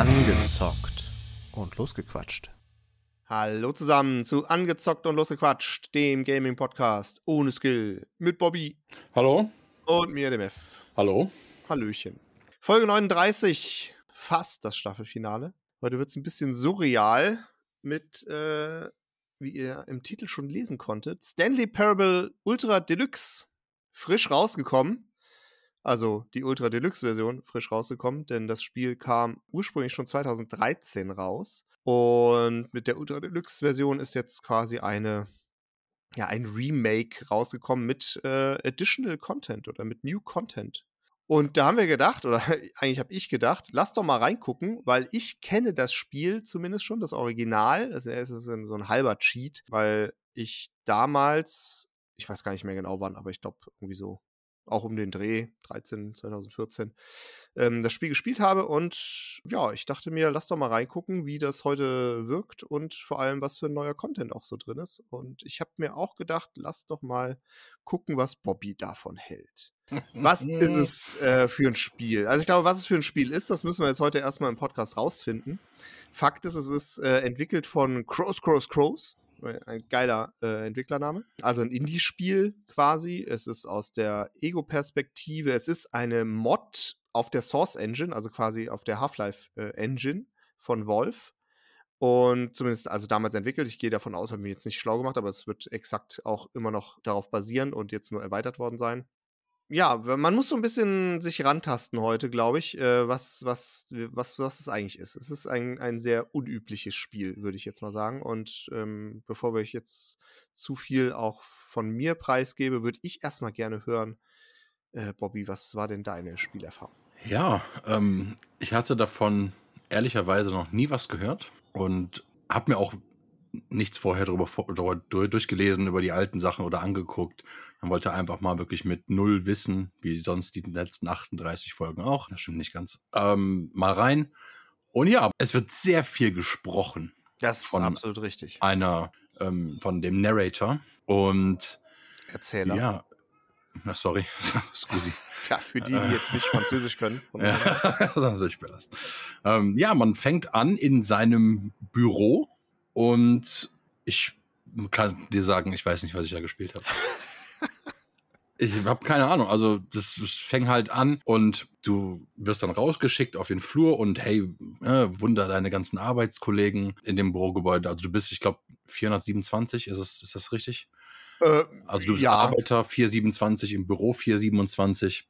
Angezockt und losgequatscht. Hallo zusammen zu Angezockt und Losgequatscht, dem Gaming-Podcast ohne Skill mit Bobby Hallo? und mir, dem F. Hallo? Hallöchen. Folge 39, fast das Staffelfinale. Heute wird es ein bisschen surreal mit, äh, wie ihr im Titel schon lesen konntet, Stanley Parable Ultra Deluxe. Frisch rausgekommen. Also die Ultra Deluxe-Version frisch rausgekommen, denn das Spiel kam ursprünglich schon 2013 raus. Und mit der Ultra Deluxe-Version ist jetzt quasi eine, ja, ein Remake rausgekommen mit äh, Additional Content oder mit New Content. Und da haben wir gedacht, oder eigentlich habe ich gedacht, lass doch mal reingucken, weil ich kenne das Spiel zumindest schon, das Original. Also es ist so ein halber Cheat, weil ich damals, ich weiß gar nicht mehr genau wann, aber ich glaube irgendwie so auch um den Dreh 13, 2014, ähm, das Spiel gespielt habe. Und ja, ich dachte mir, lass doch mal reingucken, wie das heute wirkt und vor allem, was für ein neuer Content auch so drin ist. Und ich habe mir auch gedacht, lass doch mal gucken, was Bobby davon hält. Was ist es äh, für ein Spiel? Also ich glaube, was es für ein Spiel ist, das müssen wir jetzt heute erstmal im Podcast rausfinden. Fakt ist, es ist äh, entwickelt von Crows, Crows, Crows. Ein geiler äh, Entwicklername. Also ein Indie-Spiel quasi. Es ist aus der Ego-Perspektive. Es ist eine Mod auf der Source Engine, also quasi auf der Half-Life äh, Engine von Valve. Und zumindest also damals entwickelt. Ich gehe davon aus, habe mich jetzt nicht schlau gemacht, aber es wird exakt auch immer noch darauf basieren und jetzt nur erweitert worden sein ja, man muss so ein bisschen sich rantasten heute, glaube ich, äh, was, was, was, was es eigentlich ist. Es ist ein, ein sehr unübliches Spiel, würde ich jetzt mal sagen. Und ähm, bevor ich jetzt zu viel auch von mir preisgebe, würde ich erstmal gerne hören, äh, Bobby, was war denn deine Spielerfahrung? Ja, ähm, ich hatte davon ehrlicherweise noch nie was gehört und habe mir auch nichts vorher drüber, drüber durchgelesen über die alten Sachen oder angeguckt. Man wollte einfach mal wirklich mit null wissen, wie sonst die letzten 38 Folgen auch. Das stimmt nicht ganz. Ähm, mal rein. Und ja, es wird sehr viel gesprochen. Das ist absolut richtig. Einer, ähm, von dem Narrator. Und Erzähler. Ja. Na, sorry. Scusi. Ja, für die, die jetzt nicht Französisch können. ja, sonst ich belassen. Ähm, ja, man fängt an in seinem Büro und ich kann dir sagen, ich weiß nicht, was ich da gespielt habe. ich habe keine Ahnung. Also das, das fängt halt an und du wirst dann rausgeschickt auf den Flur und hey, äh, wunder deine ganzen Arbeitskollegen in dem Bürogebäude. Also du bist, ich glaube, 427, ist das, ist das richtig? Äh, also du bist ja. Arbeiter 427 im Büro 427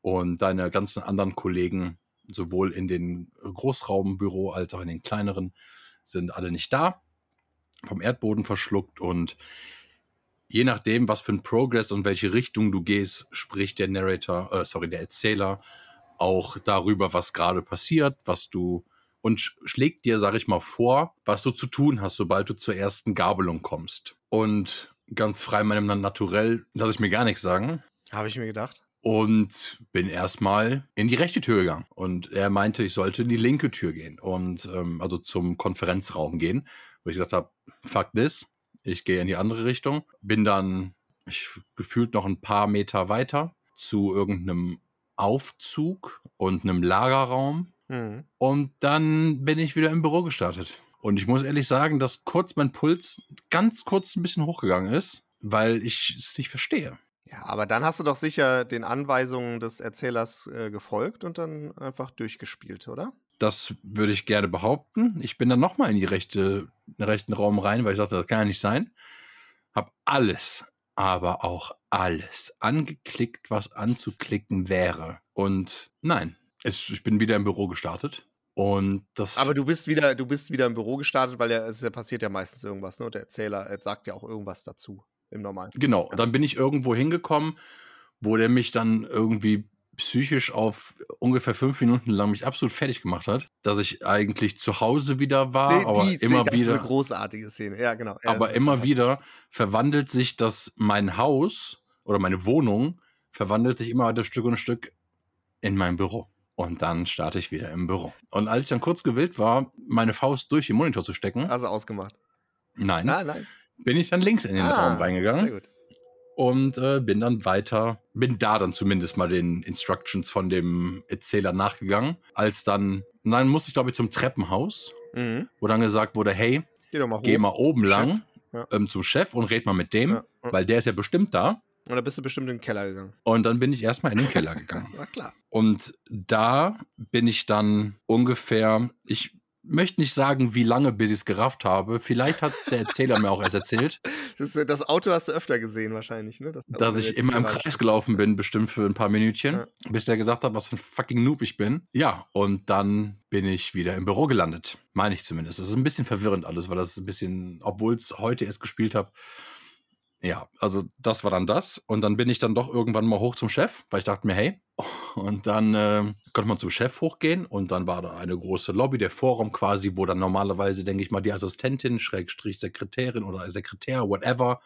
und deine ganzen anderen Kollegen sowohl in den Großraumbüro als auch in den kleineren sind alle nicht da, vom Erdboden verschluckt und je nachdem, was für ein Progress und welche Richtung du gehst, spricht der Narrator, äh, sorry, der Erzähler auch darüber, was gerade passiert, was du und schlägt dir, sag ich mal, vor, was du zu tun hast, sobald du zur ersten Gabelung kommst. Und ganz frei meinem Naturell lasse ich mir gar nichts sagen. Habe ich mir gedacht und bin erstmal in die rechte Tür gegangen. Und er meinte, ich sollte in die linke Tür gehen und ähm, also zum Konferenzraum gehen, wo ich gesagt habe, fuck this, ich gehe in die andere Richtung. Bin dann ich, gefühlt noch ein paar Meter weiter zu irgendeinem Aufzug und einem Lagerraum. Mhm. Und dann bin ich wieder im Büro gestartet. Und ich muss ehrlich sagen, dass kurz mein Puls ganz kurz ein bisschen hochgegangen ist, weil ich es nicht verstehe. Ja, aber dann hast du doch sicher den Anweisungen des Erzählers äh, gefolgt und dann einfach durchgespielt, oder? Das würde ich gerne behaupten. Ich bin dann nochmal in die rechte, den rechten Raum rein, weil ich dachte, das kann ja nicht sein. Hab alles, aber auch alles angeklickt, was anzuklicken wäre. Und nein, es, ich bin wieder im Büro gestartet. Und das aber du bist wieder, du bist wieder im Büro gestartet, weil ja, es passiert ja meistens irgendwas, ne? Und der Erzähler sagt ja auch irgendwas dazu im Normalen. Genau, ja. dann bin ich irgendwo hingekommen, wo der mich dann irgendwie psychisch auf ungefähr fünf Minuten lang mich absolut fertig gemacht hat, dass ich eigentlich zu Hause wieder war, die, aber die immer das wieder. Ist eine großartige Szene, ja genau. Ja, aber immer wieder verwandelt sich das mein Haus oder meine Wohnung verwandelt sich immer weiter Stück und Stück in mein Büro. Und dann starte ich wieder im Büro. Und als ich dann kurz gewillt war, meine Faust durch den Monitor zu stecken. Also ausgemacht. Nein. Nein, nein bin ich dann links in den ah, Raum reingegangen. Sehr gut. und äh, bin dann weiter, bin da dann zumindest mal den Instructions von dem Erzähler nachgegangen. Als dann, dann musste ich glaube ich zum Treppenhaus, Mhm. wo dann gesagt wurde, hey, Geh doch mal geh mal oben Chef. lang Ja. ähm, zum Chef und red mal mit dem, Ja, ja. weil der ist ja bestimmt da. Und da bist du bestimmt in den Keller gegangen. Und dann bin ich erstmal in den Keller gegangen. Na klar. Und da bin ich dann ungefähr, ich möchte nicht sagen, wie lange, bis ich es gerafft habe. Vielleicht hat es der Erzähler mir auch erst erzählt, Das, das Auto hast du öfter gesehen wahrscheinlich, ne? Das dass ich immer im Kreis gelaufen bin, bestimmt für ein paar Minütchen, Ja. bis der gesagt hat, was für ein fucking Noob ich bin. Ja, und dann bin ich wieder im Büro gelandet. Meine ich zumindest. Das ist ein bisschen verwirrend alles, weil das ein bisschen, obwohl es heute erst gespielt habe. Ja, also das war dann das. Und dann bin ich dann doch irgendwann mal hoch zum Chef, weil ich dachte mir, hey. Und dann äh, konnte man zum Chef hochgehen und dann war da eine große Lobby, der Vorraum quasi, wo dann normalerweise, denke ich mal, die Assistentin, Schrägstrich Sekretärin oder Sekretär, whatever,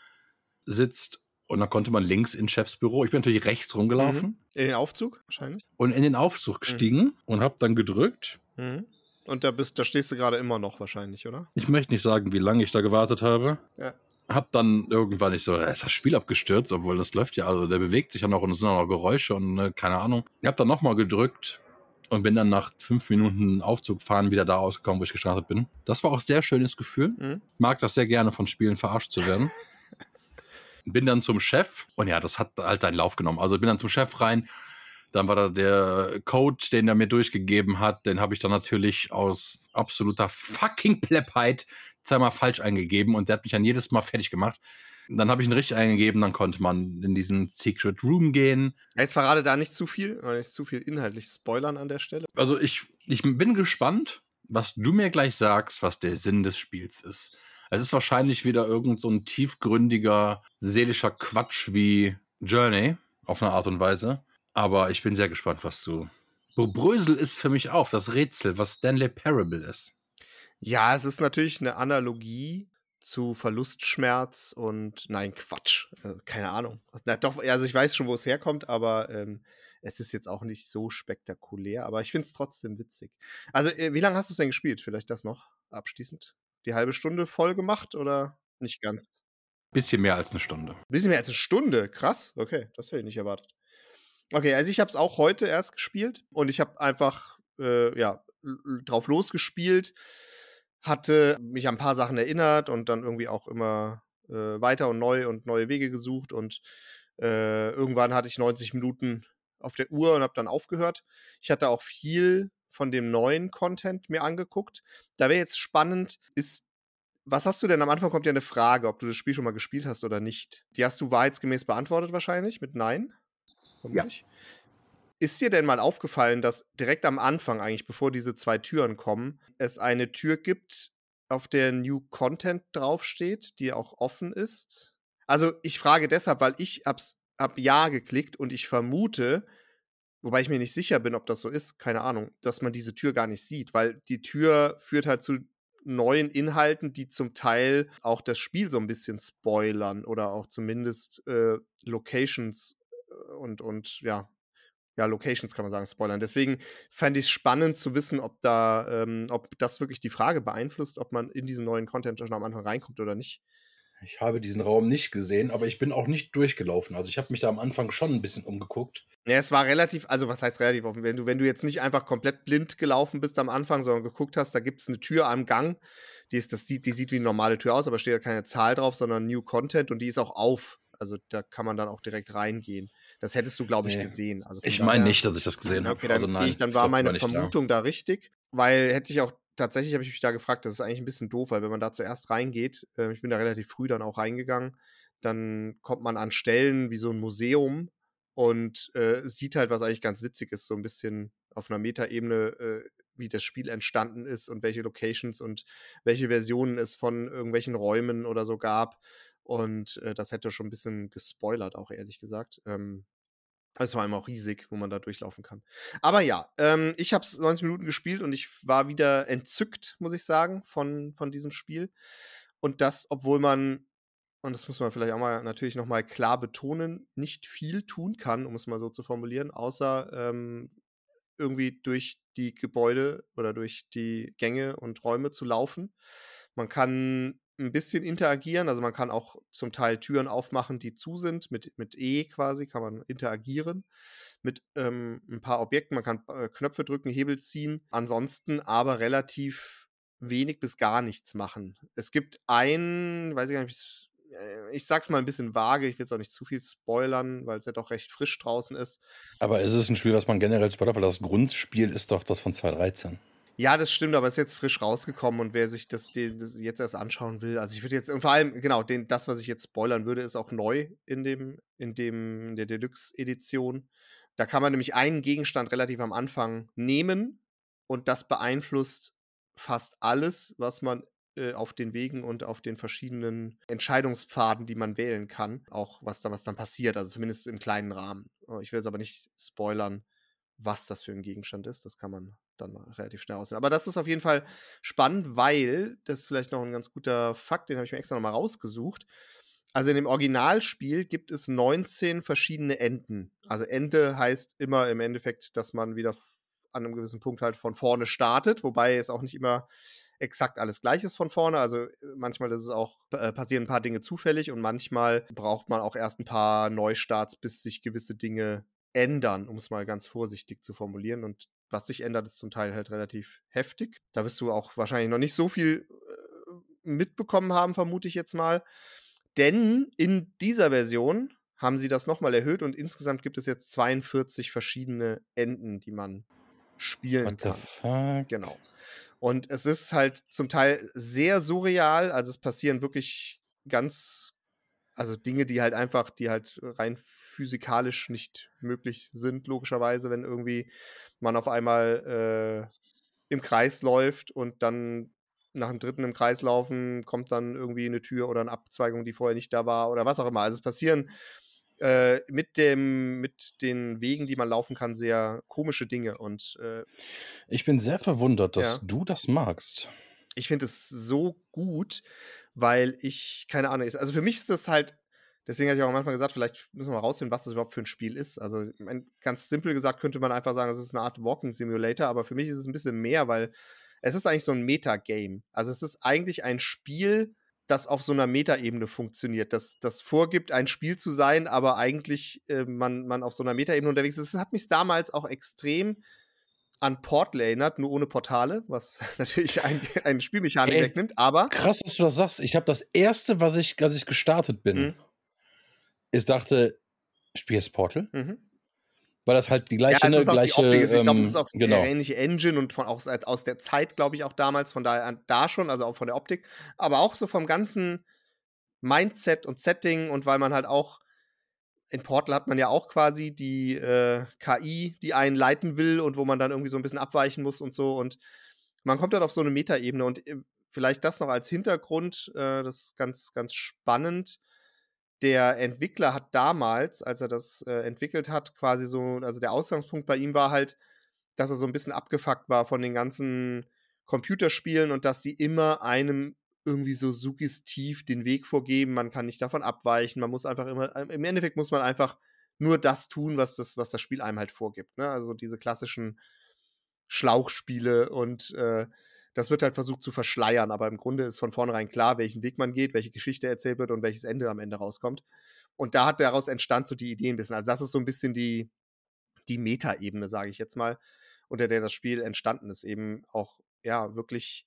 sitzt. Und dann konnte man links in Chefs Büro. Ich bin natürlich rechts rumgelaufen In den Aufzug wahrscheinlich. und in den Aufzug gestiegen und habe dann gedrückt. Mhm. Und da bist, da stehst du gerade immer noch wahrscheinlich, oder? Ich möchte nicht sagen, wie lange ich da gewartet habe. Ja. Hab dann irgendwann nicht so, "Äh, ist das Spiel abgestürzt, obwohl das läuft ja, also der bewegt sich ja noch und es sind auch noch Geräusche und äh, keine Ahnung. Ich habe dann nochmal gedrückt und bin dann nach fünf Minuten Aufzug fahren wieder da ausgekommen, wo ich gestartet bin. Das war auch ein sehr schönes Gefühl. Mhm. Mag das sehr gerne, von Spielen verarscht zu werden. bin dann zum Chef und ja, das hat halt einen Lauf genommen. Also bin dann zum Chef rein. Dann war da der Code, den er mir durchgegeben hat. Den habe ich dann natürlich aus absoluter fucking Pleppheit zweimal falsch eingegeben und der hat mich dann jedes Mal fertig gemacht. Dann habe ich ihn richtig eingegeben, dann konnte man in diesen Secret Room gehen. Jetzt verrate da nicht zu viel, oder nicht zu viel inhaltlich spoilern an der Stelle. Also ich, ich bin gespannt, was du mir gleich sagst, was der Sinn des Spiels ist. Es ist wahrscheinlich wieder irgend so ein tiefgründiger, seelischer Quatsch wie Journey, auf eine Art und Weise. Aber ich bin sehr gespannt, was du. Brösel ist für mich auf, das Rätsel, was Stanley Parable ist. Ja, es ist natürlich eine Analogie zu Verlustschmerz und nein, Quatsch. Äh, keine Ahnung. Na, doch, also ich weiß schon, wo es herkommt, aber ähm, es ist jetzt auch nicht so spektakulär, aber ich finde es trotzdem witzig. Also, äh, wie lange hast du es denn gespielt? Vielleicht das noch abschließend? Die halbe Stunde voll gemacht oder nicht ganz? Bisschen mehr als eine Stunde. Bisschen mehr als eine Stunde. Krass. Okay, das hätte ich nicht erwartet. Okay, also ich habe es auch heute erst gespielt und ich habe einfach äh, ja drauf losgespielt, hatte mich an ein paar Sachen erinnert und dann irgendwie auch immer äh, weiter und neu und neue Wege gesucht und äh, irgendwann hatte ich 90 Minuten auf der Uhr und habe dann aufgehört. Ich hatte auch viel von dem neuen Content mir angeguckt. Da wäre jetzt spannend, ist was hast du denn? Am Anfang kommt ja eine Frage, ob du das Spiel schon mal gespielt hast oder nicht. Die hast du wahrheitsgemäß beantwortet wahrscheinlich mit Nein. Vermutlich. Ist dir denn mal aufgefallen, dass direkt am Anfang, eigentlich bevor diese zwei Türen kommen, es eine Tür gibt, auf der New Content draufsteht, die auch offen ist? Also ich frage deshalb, weil ich hab's, hab Ja geklickt und ich vermute, wobei ich mir nicht sicher bin, ob das so ist, keine Ahnung, dass man diese Tür gar nicht sieht, weil die Tür führt halt zu neuen Inhalten, die zum Teil auch das Spiel so ein bisschen spoilern oder auch zumindest äh, Locations äh, und, und ja, ja, Locations kann man sagen, spoilern. Deswegen fände ich es spannend zu wissen, ob da, ähm, ob das wirklich die Frage beeinflusst, ob man in diesen neuen Content schon am Anfang reinkommt oder nicht. Ich habe diesen Raum nicht gesehen, aber ich bin auch nicht durchgelaufen. Also ich habe mich da am Anfang schon ein bisschen umgeguckt. Ja, es war relativ, also was heißt relativ offen? Wenn du, wenn du jetzt nicht einfach komplett blind gelaufen bist am Anfang, sondern geguckt hast, da gibt es eine Tür am Gang, die, ist, das sieht, die sieht wie eine normale Tür aus, aber steht ja keine Zahl drauf, sondern New Content und die ist auch auf. Also da kann man dann auch direkt reingehen. Das hättest du, glaube ich, Nee. gesehen. Also Ich meine nicht, dass ich das gesehen habe. Okay, dann, also nein, ich, dann war glaub, meine da. Vermutung da. richtig, weil hätte ich auch, tatsächlich habe ich mich da gefragt, das ist eigentlich ein bisschen doof, weil wenn man da zuerst reingeht, äh, ich bin da relativ früh dann auch reingegangen, dann kommt man an Stellen wie so ein Museum und äh, sieht halt, was eigentlich ganz witzig ist, so ein bisschen auf einer Metaebene, äh, wie das Spiel entstanden ist und welche Locations und welche Versionen es von irgendwelchen Räumen oder so gab. Und äh, das hätte schon ein bisschen gespoilert, auch ehrlich gesagt. Ähm, es war allem auch riesig, wo man da durchlaufen kann. Aber ja, ähm, ich habe es 90 Minuten gespielt und ich war wieder entzückt, muss ich sagen, von, von diesem Spiel. Und das, obwohl man, und das muss man vielleicht auch mal natürlich nochmal klar betonen, nicht viel tun kann, um es mal so zu formulieren, außer ähm, irgendwie durch die Gebäude oder durch die Gänge und Räume zu laufen. Man kann ein bisschen interagieren. Also man kann auch zum Teil Türen aufmachen, die zu sind. Mit, mit E quasi kann man interagieren mit ähm, ein paar Objekten. Man kann äh, Knöpfe drücken, Hebel ziehen. Ansonsten aber relativ wenig bis gar nichts machen. Es gibt ein, weiß ich gar nicht, äh, ich sag's mal ein bisschen vage, ich will jetzt auch nicht zu viel spoilern, weil es ja doch recht frisch draußen ist. Aber ist es ein Spiel, was man generell spoilert, weil das Grundspiel ist doch das von 2013. Ja, das stimmt, aber es ist jetzt frisch rausgekommen und wer sich das, den, das jetzt erst anschauen will, also ich würde jetzt, und vor allem, genau, den, das, was ich jetzt spoilern würde, ist auch neu in dem, in dem, in der Deluxe-Edition. Da kann man nämlich einen Gegenstand relativ am Anfang nehmen und das beeinflusst fast alles, was man äh, auf den Wegen und auf den verschiedenen Entscheidungspfaden, die man wählen kann, auch was da was dann passiert, also zumindest im kleinen Rahmen. Oh, ich will jetzt aber nicht spoilern, was das für ein Gegenstand ist. Das kann man dann relativ schnell aussehen. Aber das ist auf jeden Fall spannend, weil das ist vielleicht noch ein ganz guter Fakt, den habe ich mir extra nochmal rausgesucht. Also in dem Originalspiel gibt es 19 verschiedene Enden. Also Ende heißt immer im Endeffekt, dass man wieder an einem gewissen Punkt halt von vorne startet, wobei es auch nicht immer exakt alles gleich ist von vorne. Also äh, manchmal ist es auch, äh, passieren ein paar Dinge zufällig und manchmal braucht man auch erst ein paar Neustarts, bis sich gewisse Dinge ändern, um es mal ganz vorsichtig zu formulieren. Und was sich ändert, ist zum Teil halt relativ heftig. Da wirst du auch wahrscheinlich noch nicht so viel äh, mitbekommen haben, vermute ich jetzt mal. Denn in dieser Version haben sie das nochmal erhöht und insgesamt gibt es jetzt 42 verschiedene Enden, die man spielen What kann. Genau. Und es ist halt zum Teil sehr surreal, also es passieren wirklich ganz, also Dinge, die halt einfach, die halt rein physikalisch nicht möglich sind, logischerweise, wenn irgendwie man auf einmal äh, im Kreis läuft und dann nach dem dritten im Kreis laufen, kommt dann irgendwie eine Tür oder eine Abzweigung, die vorher nicht da war oder was auch immer. Also es passieren äh, mit dem, mit den Wegen, die man laufen kann, sehr komische Dinge. Und äh, ich bin sehr verwundert, dass ja. du das magst. Ich finde es so gut, weil ich, keine Ahnung, also für mich ist das halt, deswegen hatte ich auch am Anfang gesagt, vielleicht müssen wir mal rausfinden, was das überhaupt für ein Spiel ist. Also ganz simpel gesagt könnte man einfach sagen, es ist eine Art Walking Simulator, aber für mich ist es ein bisschen mehr, weil es ist eigentlich so ein Metagame. Also es ist eigentlich ein Spiel, das auf so einer Metaebene funktioniert, das, das vorgibt, ein Spiel zu sein, aber eigentlich äh, man, man auf so einer Metaebene unterwegs ist. Das hat mich damals auch extrem an Portal erinnert, nur ohne Portale, was natürlich ein, eine Spielmechanik Ey, wegnimmt, aber. Krass, dass du das sagst. Ich habe das erste, was ich, als ich gestartet bin, mhm. ist dachte, spiel jetzt Portal? Mhm weil das halt die gleiche, ja, ne, gleiche. Ich glaube, das ist auch genau. eine ähnliche Engine und von auch aus der Zeit, glaube ich, auch damals, von daher da schon, also auch von der Optik, aber auch so vom ganzen Mindset und Setting und weil man halt auch in Portal hat man ja auch quasi die äh, KI, die einen leiten will und wo man dann irgendwie so ein bisschen abweichen muss und so. Und man kommt dann auf so eine Metaebene. Und äh, vielleicht das noch als Hintergrund, äh, das ist ganz, ganz spannend. Der Entwickler hat damals, als er das äh, entwickelt hat, quasi so, also der Ausgangspunkt bei ihm war halt, dass er so ein bisschen abgefuckt war von den ganzen Computerspielen und dass sie immer einem irgendwie so suggestiv den Weg vorgeben. Man kann nicht davon abweichen. Man muss einfach immer, im Endeffekt muss man einfach nur das tun, was das, was das Spiel einem halt vorgibt. Ne? Also diese klassischen Schlauchspiele und äh, das wird halt versucht zu verschleiern, aber im Grunde ist von vornherein klar, welchen Weg man geht, welche Geschichte erzählt wird und welches Ende am Ende rauskommt. Und da hat daraus entstand so die Idee ein bisschen. Also das ist so ein bisschen die, die Meta-Ebene, sage ich jetzt mal, unter der das Spiel entstanden ist. Eben auch, ja, wirklich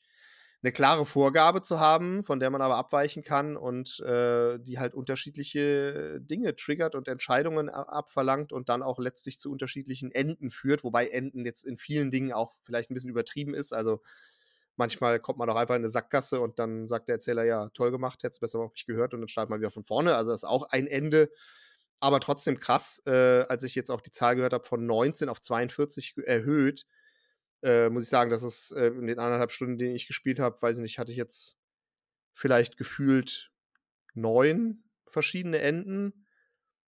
eine klare Vorgabe zu haben, von der man aber abweichen kann und äh, die halt unterschiedliche Dinge triggert und Entscheidungen abverlangt und dann auch letztlich zu unterschiedlichen Enden führt, wobei Enden jetzt in vielen Dingen auch vielleicht ein bisschen übertrieben ist. Also Manchmal kommt man auch einfach in eine Sackgasse und dann sagt der Erzähler, ja, toll gemacht, hätte es besser auf mich gehört und dann startet man wieder von vorne. Also das ist auch ein Ende, aber trotzdem krass, äh, als ich jetzt auch die Zahl gehört habe, von 19 auf 42 erhöht, äh, muss ich sagen, dass es äh, in den anderthalb Stunden, die ich gespielt habe, weiß ich nicht, hatte ich jetzt vielleicht gefühlt neun verschiedene Enden.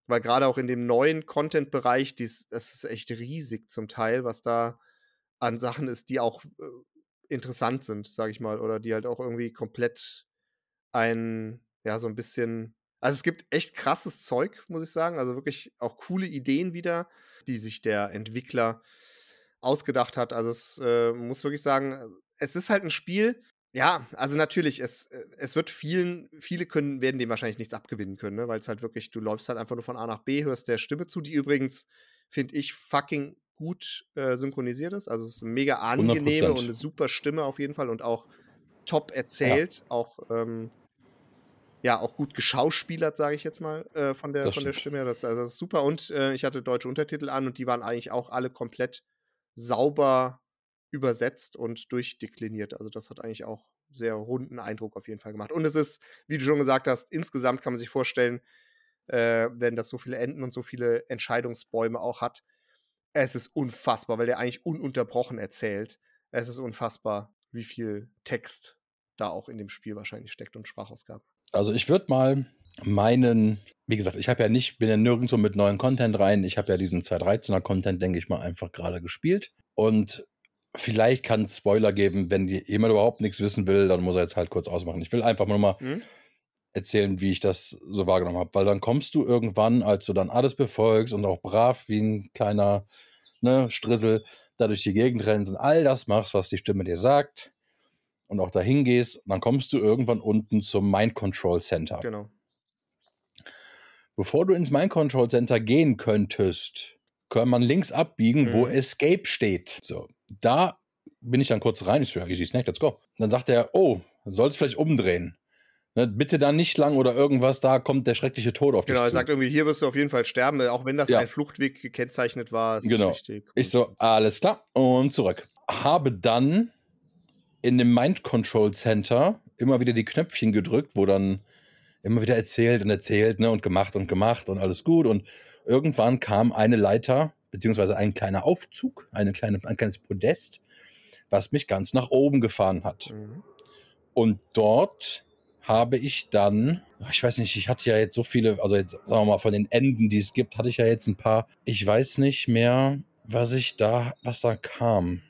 Weil gerade auch in dem neuen Content-Bereich, das ist echt riesig zum Teil, was da an Sachen ist, die auch äh, interessant sind, sage ich mal, oder die halt auch irgendwie komplett ein, ja, so ein bisschen. Also es gibt echt krasses Zeug, muss ich sagen. Also wirklich auch coole Ideen wieder, die sich der Entwickler ausgedacht hat. Also es äh, muss wirklich sagen, es ist halt ein Spiel, Ja, also natürlich, es, äh, es wird vielen, viele können, werden dem wahrscheinlich nichts abgewinnen können, ne? weil es halt wirklich, du läufst halt einfach nur von A nach B, hörst der Stimme zu, die übrigens, finde ich, fucking gut äh, synchronisiert ist. Also es ist eine mega angenehme 100%. und eine super Stimme auf jeden Fall und auch top erzählt, auch ähm, ja, auch gut geschauspielert, sage ich jetzt mal, äh, von, der, Das von der. Stimme her. Das, also das ist super. Und äh, ich hatte deutsche Untertitel an und die waren eigentlich auch alle komplett sauber übersetzt und durchdekliniert. Also das hat eigentlich auch sehr runden Eindruck auf jeden Fall gemacht. Und es ist, wie du schon gesagt hast, insgesamt kann man sich vorstellen, äh, wenn das so viele Enden und so viele Entscheidungsbäume auch hat, es ist unfassbar, weil der eigentlich ununterbrochen erzählt. Es ist unfassbar, wie viel Text da auch in dem Spiel wahrscheinlich steckt und Sprachausgabe. Also ich würde mal meinen, wie gesagt, ich habe ja nicht, bin ja nirgendwo mit neuen Content rein. Ich habe ja diesen 213er Content, denke ich mal, einfach gerade gespielt. Und vielleicht kann es Spoiler geben, wenn jemand überhaupt nichts wissen will, dann muss er jetzt halt kurz ausmachen. Ich will einfach nur mal Hm? erzählen, wie ich das so wahrgenommen habe. Weil dann kommst du irgendwann, als du dann alles befolgst und auch brav wie ein kleiner ne, Strissel da durch die Gegend rennst und all das machst, was die Stimme dir sagt und auch dahin gehst, dann kommst du irgendwann unten zum Mind Control Center. Genau. Bevor du ins Mind Control Center gehen könntest, kann man links abbiegen, wo Mhm. Escape steht. So, da bin ich dann kurz rein. Ich so, ja, easy snack, let's go. Dann sagt er, oh, sollst vielleicht umdrehen. Ne, bitte da nicht lang oder irgendwas, da kommt der schreckliche Tod auf Genau, dich er zu. sagt irgendwie, hier wirst du auf jeden Fall sterben, auch wenn das Ja. ein Fluchtweg gekennzeichnet war. Ist Genau. Richtig. Ich so, alles klar und zurück. Habe dann in dem Mind Control Center immer wieder die Knöpfchen gedrückt, wo dann immer wieder erzählt und erzählt ne, und gemacht und gemacht und alles gut. Und irgendwann kam eine Leiter, beziehungsweise ein kleiner Aufzug, eine kleine, ein kleines Podest, was mich ganz nach oben gefahren hat. Mhm. Und dort habe ich dann, ich weiß nicht, ich hatte ja jetzt so viele, also jetzt sagen wir mal von den Enden, die es gibt, hatte ich ja jetzt ein paar. Ich weiß nicht mehr, was ich da, was da kam.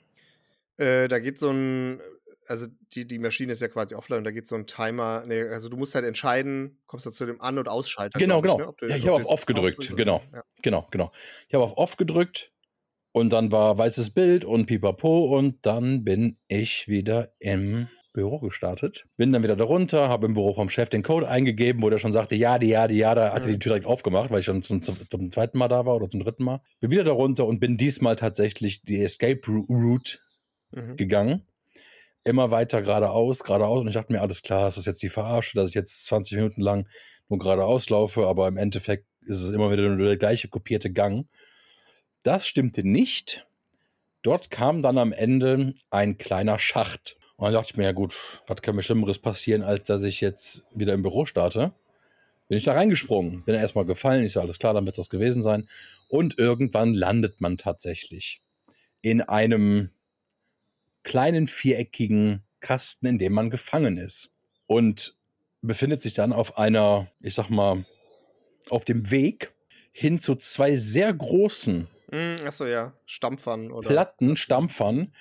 Äh, da geht so ein, also die, die Maschine ist ja quasi offline, und da geht so ein Timer, nee, also du musst halt entscheiden, kommst du zu dem An- und Ausschalter. Genau, glaub ich, genau. ne? Du- Ja, ich habe auf Off gedrückt, genau. Ja. Genau, genau. Ich habe auf Off gedrückt und dann war weißes Bild und pipapo und dann bin ich wieder im Büro gestartet. Bin dann wieder darunter, habe im Büro vom Chef den Code eingegeben, wo der schon sagte, ja, die, ja, die, ja, da hat er die Tür direkt aufgemacht, weil ich schon zum, zum, zum zweiten Mal da war oder zum dritten Mal. Bin wieder darunter und bin diesmal tatsächlich die Escape Route Mhm. gegangen. Immer weiter geradeaus, geradeaus. Und ich dachte mir, alles klar, das ist jetzt die Verarsche, dass ich jetzt 20 Minuten lang nur geradeaus laufe, aber im Endeffekt ist es immer wieder nur der gleiche kopierte Gang. Das stimmte nicht. Dort kam dann am Ende ein kleiner Schacht. Und dann dachte ich mir, ja gut, was kann mir Schlimmeres passieren, als dass ich jetzt wieder im Büro starte? Bin ich da reingesprungen, bin erstmal gefallen, ist ja alles klar, dann wird das gewesen sein. Und irgendwann landet man tatsächlich in einem kleinen viereckigen Kasten, in dem man gefangen ist. Und befindet sich dann auf einer, ich sag mal, auf dem Weg hin zu zwei sehr großen Mhm, Achso, ja. Stampfern oder. Platten, Stampfern,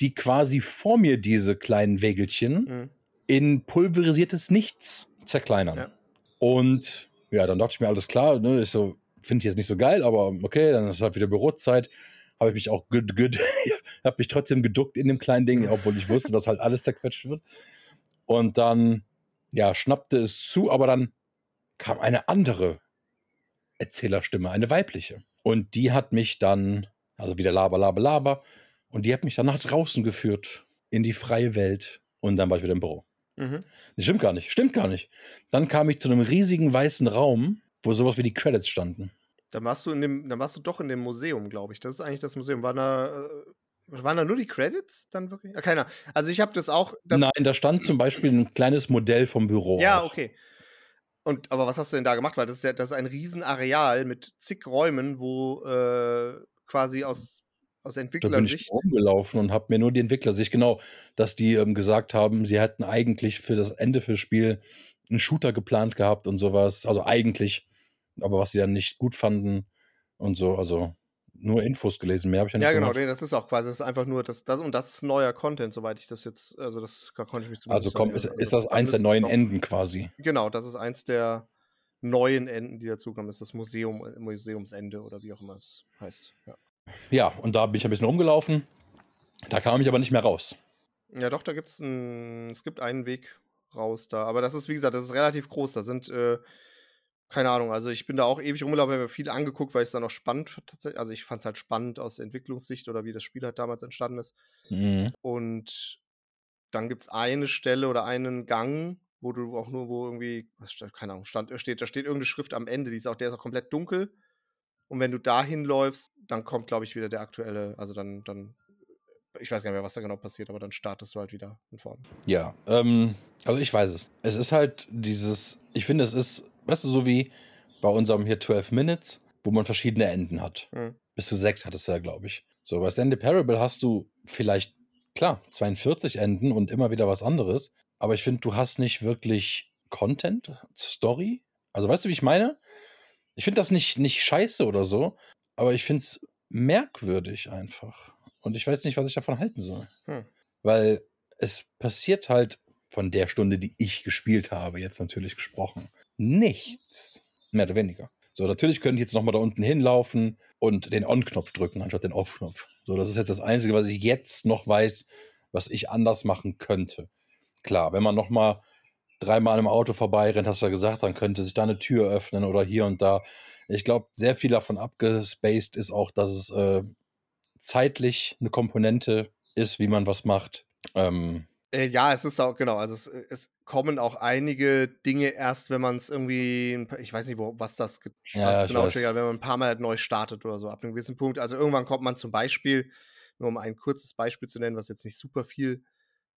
die quasi vor mir diese kleinen Wägelchen Mhm. in pulverisiertes Nichts zerkleinern. Ja. Und ja, dann dachte ich mir, alles klar, ne, ist so, finde ich jetzt nicht so geil, aber okay, dann ist halt wieder Bürozeit. Habe ich mich auch good, good, habe mich trotzdem geduckt in dem kleinen Ding, obwohl ich wusste, dass halt alles zerquetscht wird. Und dann, ja, schnappte es zu, aber dann kam eine andere Erzählerstimme, eine weibliche. Und die hat mich dann, also wieder laber, laber, laber, und die hat mich dann nach draußen geführt, in die freie Welt. Und dann war ich wieder im Büro. Mhm. Das stimmt gar nicht, stimmt gar nicht. Dann kam ich zu einem riesigen weißen Raum, wo sowas wie die Credits standen. Dann warst du in dem, dann warst du doch in dem Museum, glaube ich. Das ist eigentlich das Museum. Waren da, äh, waren da nur die Credits dann wirklich? Ja, keiner. Also ich habe das auch. Das, Nein, da stand zum Beispiel ein kleines Modell vom Büro. Ja, auch. okay. Und aber was hast du denn da gemacht? Weil das ist ja das ist ein Riesenareal mit zig Räumen, wo äh, quasi aus, aus Da bin ich Entwicklersicht. rumgelaufen und habe mir nur die Entwicklersicht, genau, dass die ähm, gesagt haben, sie hätten eigentlich für das Ende fürs Spiel einen Shooter geplant gehabt und sowas. Also eigentlich, aber was sie dann nicht gut fanden und so. Also nur Infos gelesen, mehr habe ich ja nicht Ja, genau, gemacht. nee, das ist auch quasi, das ist einfach nur das, das und das ist neuer Content, soweit ich das jetzt, also das konnte ich mich zumindest Also komm, ist, erinnern. ist das da eins der es neuen Enden quasi. Genau, das ist eins der neuen Enden, die dazukommen, ist das Museum, äh, Museumsende oder wie auch immer es heißt. Ja. Ja, und da bin ich ein bisschen rumgelaufen. Da kam ich aber nicht mehr raus. Ja, doch, da gibt's ein, es gibt einen Weg raus da. Aber das ist, wie gesagt, das ist relativ groß. Da sind, äh, keine Ahnung, also ich bin da auch ewig rumgelaufen, habe mir viel angeguckt, weil ich es dann auch spannend tatsächlich, also ich fand es halt spannend aus Entwicklungssicht oder wie das Spiel halt damals entstanden ist. Mhm. Und dann gibt es eine Stelle oder einen Gang, wo du auch nur, wo irgendwie, was steht, keine Ahnung, stand, steht, da steht irgendeine Schrift am Ende, die ist auch, der ist auch komplett dunkel. Und wenn du dahin läufst, dann kommt, glaube ich, wieder der aktuelle, also dann, dann, ich weiß gar nicht mehr, was da genau passiert, aber dann startest du halt wieder von vorne. Ja, ähm, also ich weiß es. Es ist halt dieses, ich finde, es ist, weißt du, so wie bei unserem hier 12 Minutes, wo man verschiedene Enden hat. Mhm. Bis zu sechs hattest du ja, glaube ich. So, bei Stanley Parable hast du vielleicht, klar, 42 Enden und immer wieder was anderes. Aber ich finde, du hast nicht wirklich Content, Story. Also weißt du, wie ich meine? Ich finde das nicht, nicht scheiße oder so, aber ich finde es merkwürdig einfach. Und ich weiß nicht, was ich davon halten soll. Hm. Weil es passiert halt von der Stunde, die ich gespielt habe, jetzt natürlich gesprochen, nichts. Mehr oder weniger. So, natürlich könnte ich jetzt nochmal da unten hinlaufen und den On-Knopf drücken, anstatt den Off-Knopf. So, das ist jetzt das Einzige, was ich jetzt noch weiß, was ich anders machen könnte. Klar, wenn man nochmal dreimal im Auto vorbeirennt, hast du ja gesagt, dann könnte sich da eine Tür öffnen oder hier und da. Ich glaube, sehr viel davon abgespaced ist auch, dass es äh, zeitlich eine Komponente ist, wie man was macht. Ähm, Äh, ja, es ist auch, genau, also es, es kommen auch einige Dinge erst, wenn man es irgendwie, ich weiß nicht, wo, was das was Ja, genau triggert, wenn man ein paar Mal halt neu startet oder so, ab einem gewissen Punkt. Also irgendwann kommt man zum Beispiel, nur um ein kurzes Beispiel zu nennen, was jetzt nicht super viel,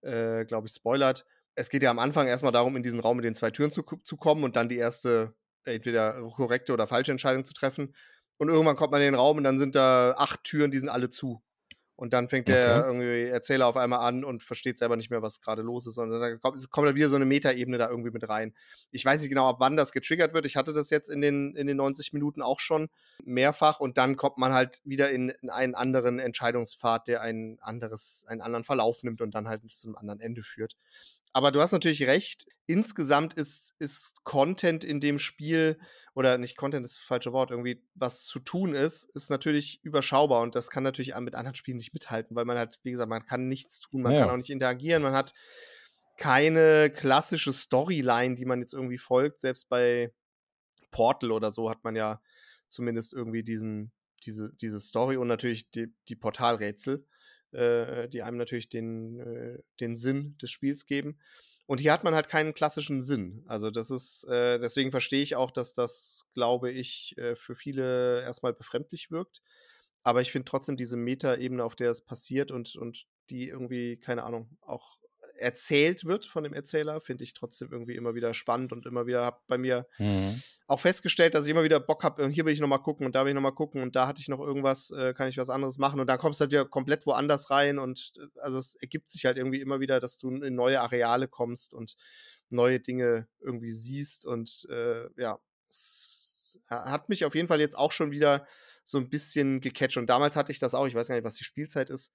äh, glaube ich, spoilert. Es geht ja am Anfang erstmal darum, in diesen Raum mit den zwei Türen zu, zu kommen und dann die erste, äh, entweder korrekte oder falsche Entscheidung zu treffen. Und irgendwann kommt man in den Raum und dann sind da acht Türen, die sind alle zu. Und dann fängt der Okay. irgendwie Erzähler auf einmal an und versteht selber nicht mehr, was gerade los ist. sondern dann kommt, es kommt dann wieder so eine Metaebene da irgendwie mit rein. Ich weiß nicht genau, ab wann das getriggert wird. Ich hatte das jetzt in den, in den 90 Minuten auch schon mehrfach und dann kommt man halt wieder in, in einen anderen Entscheidungspfad, der ein anderes, einen anderen Verlauf nimmt und dann halt zu einem anderen Ende führt. Aber du hast natürlich recht. Insgesamt ist, ist Content in dem Spiel, oder nicht Content ist das falsche Wort, irgendwie was zu tun ist, ist natürlich überschaubar und das kann natürlich mit anderen Spielen nicht mithalten, weil man halt, wie gesagt, man kann nichts tun, man Ja. kann auch nicht interagieren, man hat keine klassische Storyline, die man jetzt irgendwie folgt. Selbst bei Portal oder so hat man ja zumindest irgendwie diesen, diese, diese Story und natürlich die, die Portalrätsel, äh, die einem natürlich den, äh, den Sinn des Spiels geben. Und hier hat man halt keinen klassischen Sinn. Also das ist, äh, deswegen verstehe ich auch, dass das, glaube ich, äh, für viele erstmal befremdlich wirkt. Aber ich finde trotzdem diese Meta-Ebene, auf der es passiert und, und die irgendwie, keine Ahnung, auch erzählt wird von dem Erzähler, finde ich trotzdem irgendwie immer wieder spannend und immer wieder hab bei mir mhm. auch festgestellt, dass ich immer wieder Bock habe, hier will ich nochmal gucken und da will ich nochmal gucken und da hatte ich noch irgendwas, äh, kann ich was anderes machen und dann kommst du halt wieder komplett woanders rein und äh, also es ergibt sich halt irgendwie immer wieder, dass du in neue Areale kommst und neue Dinge irgendwie siehst und äh, ja, es hat mich auf jeden Fall jetzt auch schon wieder so ein bisschen gecatcht und damals hatte ich das auch, ich weiß gar nicht, was die Spielzeit ist,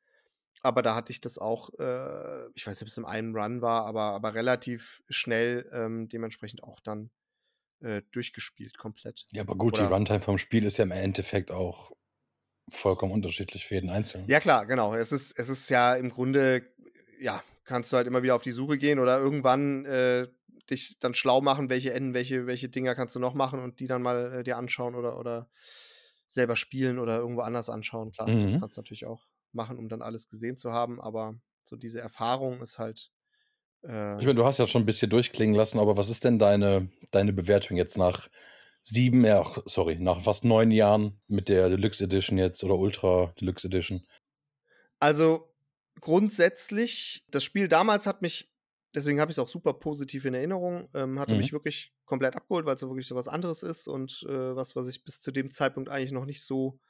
aber da hatte ich das auch, äh, ich weiß nicht, ob es im einen Run war, aber, aber relativ schnell ähm, dementsprechend auch dann äh, durchgespielt komplett. Ja, aber gut, Oder- die Runtime vom Spiel ist ja im Endeffekt auch vollkommen unterschiedlich für jeden Einzelnen. Ja, klar, genau. Es ist, es ist ja im Grunde, ja, kannst du halt immer wieder auf die Suche gehen oder irgendwann äh, dich dann schlau machen, welche Enden, welche, welche Dinger kannst du noch machen und die dann mal äh, dir anschauen oder, oder selber spielen oder irgendwo anders anschauen. Klar, das Mhm. kannst du natürlich auch machen, um dann alles gesehen zu haben, aber so diese Erfahrung ist halt. Äh, Ich meine, du hast ja schon ein bisschen durchklingen lassen, aber was ist denn deine, deine Bewertung jetzt nach sieben, ja, ach, sorry, nach fast neun Jahren mit der Deluxe Edition jetzt oder Ultra Deluxe Edition? Also grundsätzlich, das Spiel damals hat mich, deswegen habe ich es auch super positiv in Erinnerung, ähm, hatte Mhm. mich wirklich komplett abgeholt, weil es so wirklich so was anderes ist und äh, was, was ich bis zu dem Zeitpunkt eigentlich noch nicht so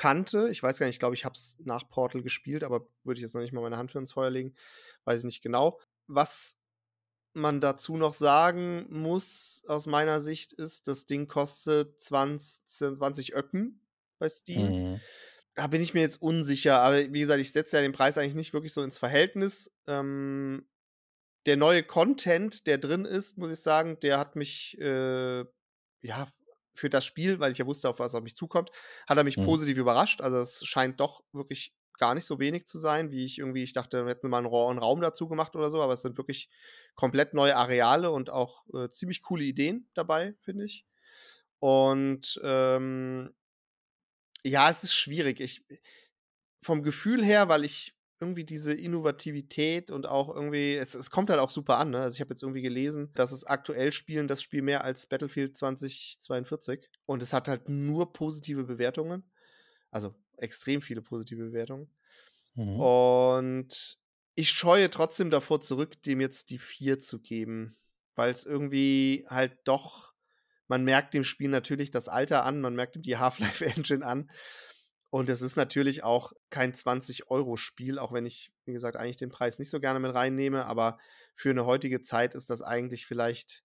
kannte. Ich weiß gar nicht, ich glaube, ich habe es nach Portal gespielt, aber würde ich jetzt noch nicht mal meine Hand für ins Feuer legen. Weiß ich nicht genau. Was man dazu noch sagen muss, aus meiner Sicht, ist, das Ding kostet 20, 20 Öcken bei Steam Mhm. da bin ich mir jetzt unsicher. Aber wie gesagt, ich setze ja den Preis eigentlich nicht wirklich so ins Verhältnis. Ähm, der neue Content, der drin ist, muss ich sagen, der hat mich, äh, ja, für das Spiel, weil ich ja wusste, auf was auf mich zukommt, hat er mich Mhm. positiv überrascht. Also es scheint doch wirklich gar nicht so wenig zu sein, wie ich irgendwie, ich dachte, wir hätten mal einen, Raum dazu gemacht oder so, aber es sind wirklich komplett neue Areale und auch äh, ziemlich coole Ideen dabei, finde ich. Und ähm, ja, es ist schwierig. Ich, vom Gefühl her, weil ich irgendwie diese Innovativität und auch irgendwie, es, es kommt halt auch super an. Ne? Also ich habe jetzt irgendwie gelesen, dass es aktuell spielen das Spiel mehr als Battlefield 2042 und es hat halt nur positive Bewertungen. Also extrem viele positive Bewertungen. Mhm. Und ich scheue trotzdem davor zurück, dem jetzt die 4 zu geben, weil es irgendwie halt doch, man merkt dem Spiel natürlich das Alter an, man merkt ihm die Half-Life-Engine an. Und es ist natürlich auch kein 20-Euro-Spiel, auch wenn ich, wie gesagt, eigentlich den Preis nicht so gerne mit reinnehme. Aber für eine heutige Zeit ist das eigentlich vielleicht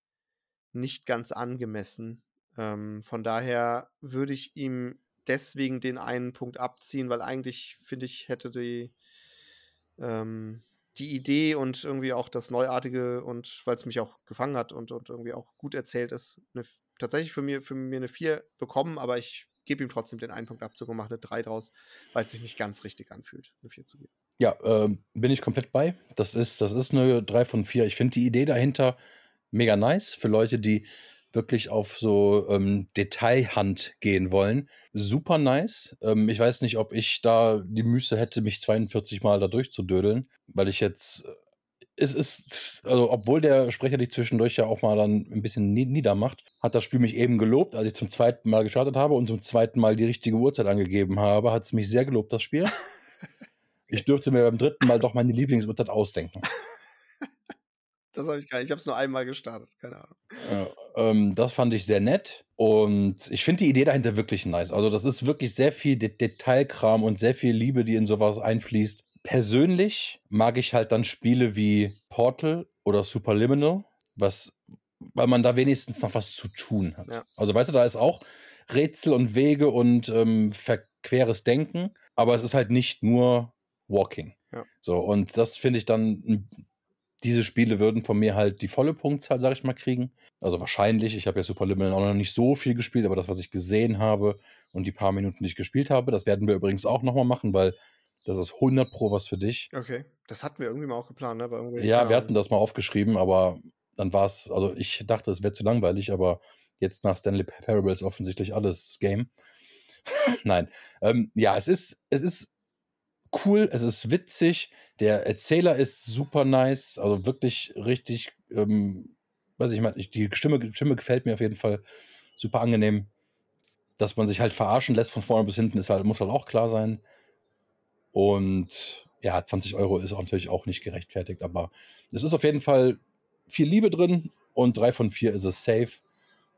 nicht ganz angemessen. Ähm, von daher würde ich ihm deswegen den einen Punkt abziehen, weil eigentlich, finde ich, hätte die, ähm, die Idee und irgendwie auch das Neuartige und weil es mich auch gefangen hat und, und irgendwie auch gut erzählt ist, eine, tatsächlich für, mir, für mir eine 4 bekommen, aber ich gebe ihm trotzdem den einen Punkt Abzug und mache eine 3 draus, weil es sich nicht ganz richtig anfühlt, eine 4 zu geben. Ja, ähm, bin ich komplett bei. Das ist, das ist eine 3 von 4. Ich finde die Idee dahinter mega nice für Leute, die wirklich auf so ähm, Detailhand gehen wollen. Super nice. Ähm, ich weiß nicht, ob ich da die Müße hätte, mich 42 Mal da durchzudödeln, weil ich jetzt es ist, also obwohl der Sprecher dich zwischendurch ja auch mal dann ein bisschen niedermacht, hat das Spiel mich eben gelobt, als ich zum zweiten Mal gestartet habe und zum zweiten Mal die richtige Uhrzeit angegeben habe, hat es mich sehr gelobt, das Spiel. Ich dürfte mir beim dritten Mal doch meine Lieblingsuhrzeit ausdenken. Das habe ich gar nicht. Ich habe es nur einmal gestartet, keine Ahnung. Ja, ähm, das fand ich sehr nett und ich finde die Idee dahinter wirklich nice. Also, das ist wirklich sehr viel De Detailkram und sehr viel Liebe, die in sowas einfließt persönlich mag ich halt dann Spiele wie Portal oder Superliminal, was, weil man da wenigstens noch was zu tun hat. Ja. Also weißt du, da ist auch Rätsel und Wege und ähm, verqueres Denken, aber es ist halt nicht nur Walking. Ja. So, und das finde ich dann, diese Spiele würden von mir halt die volle Punktzahl, sag ich mal, kriegen. Also wahrscheinlich, ich habe ja Superliminal auch noch nicht so viel gespielt, aber das, was ich gesehen habe und die paar Minuten, die ich gespielt habe, das werden wir übrigens auch nochmal machen, weil das ist 100 Pro was für dich. Okay, das hatten wir irgendwie mal auch geplant, ne? ja, wir hatten das mal aufgeschrieben, aber dann war es, also ich dachte, es wäre zu langweilig, aber jetzt nach Stanley Parable ist offensichtlich alles Game. Nein, ähm, ja, es ist, es ist cool, es ist witzig, der Erzähler ist super nice, also wirklich richtig, ähm, weiß ich mal, die Stimme, Stimme gefällt mir auf jeden Fall super angenehm. Dass man sich halt verarschen lässt von vorne bis hinten, ist halt, muss halt auch klar sein. Und ja, 20 Euro ist auch natürlich auch nicht gerechtfertigt, aber es ist auf jeden Fall viel Liebe drin und drei von vier ist es safe.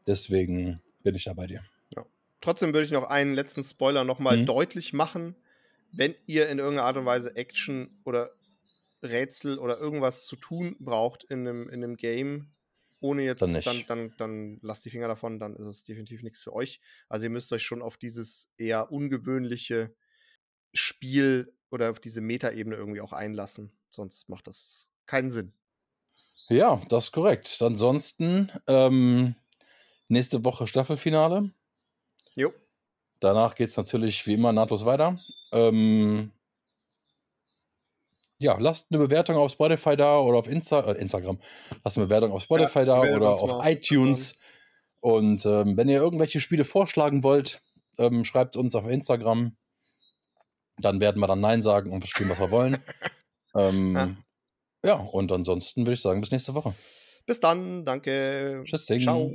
Deswegen bin ich da bei dir. Ja. Trotzdem würde ich noch einen letzten Spoiler nochmal mhm. deutlich machen. Wenn ihr in irgendeiner Art und Weise Action oder Rätsel oder irgendwas zu tun braucht in einem, in einem Game, ohne jetzt, dann, dann, dann, dann, lasst die Finger davon, dann ist es definitiv nichts für euch. Also ihr müsst euch schon auf dieses eher ungewöhnliche Spiel oder auf diese Metaebene irgendwie auch einlassen. Sonst macht das keinen Sinn. Ja, das ist korrekt. Ansonsten ähm, nächste Woche Staffelfinale. Jo. Danach geht es natürlich wie immer nahtlos weiter. Ähm, ja, lasst eine Bewertung auf Spotify da oder auf Insta äh, Instagram. Lasst eine Bewertung auf Spotify ja, da oder auf iTunes. Und ähm, wenn ihr irgendwelche Spiele vorschlagen wollt, ähm, schreibt uns auf Instagram. Dann werden wir dann Nein sagen und verstehen, was wir wollen. ähm, ja. ja, und ansonsten würde ich sagen, bis nächste Woche. Bis dann, danke. Tschüss. Ciao.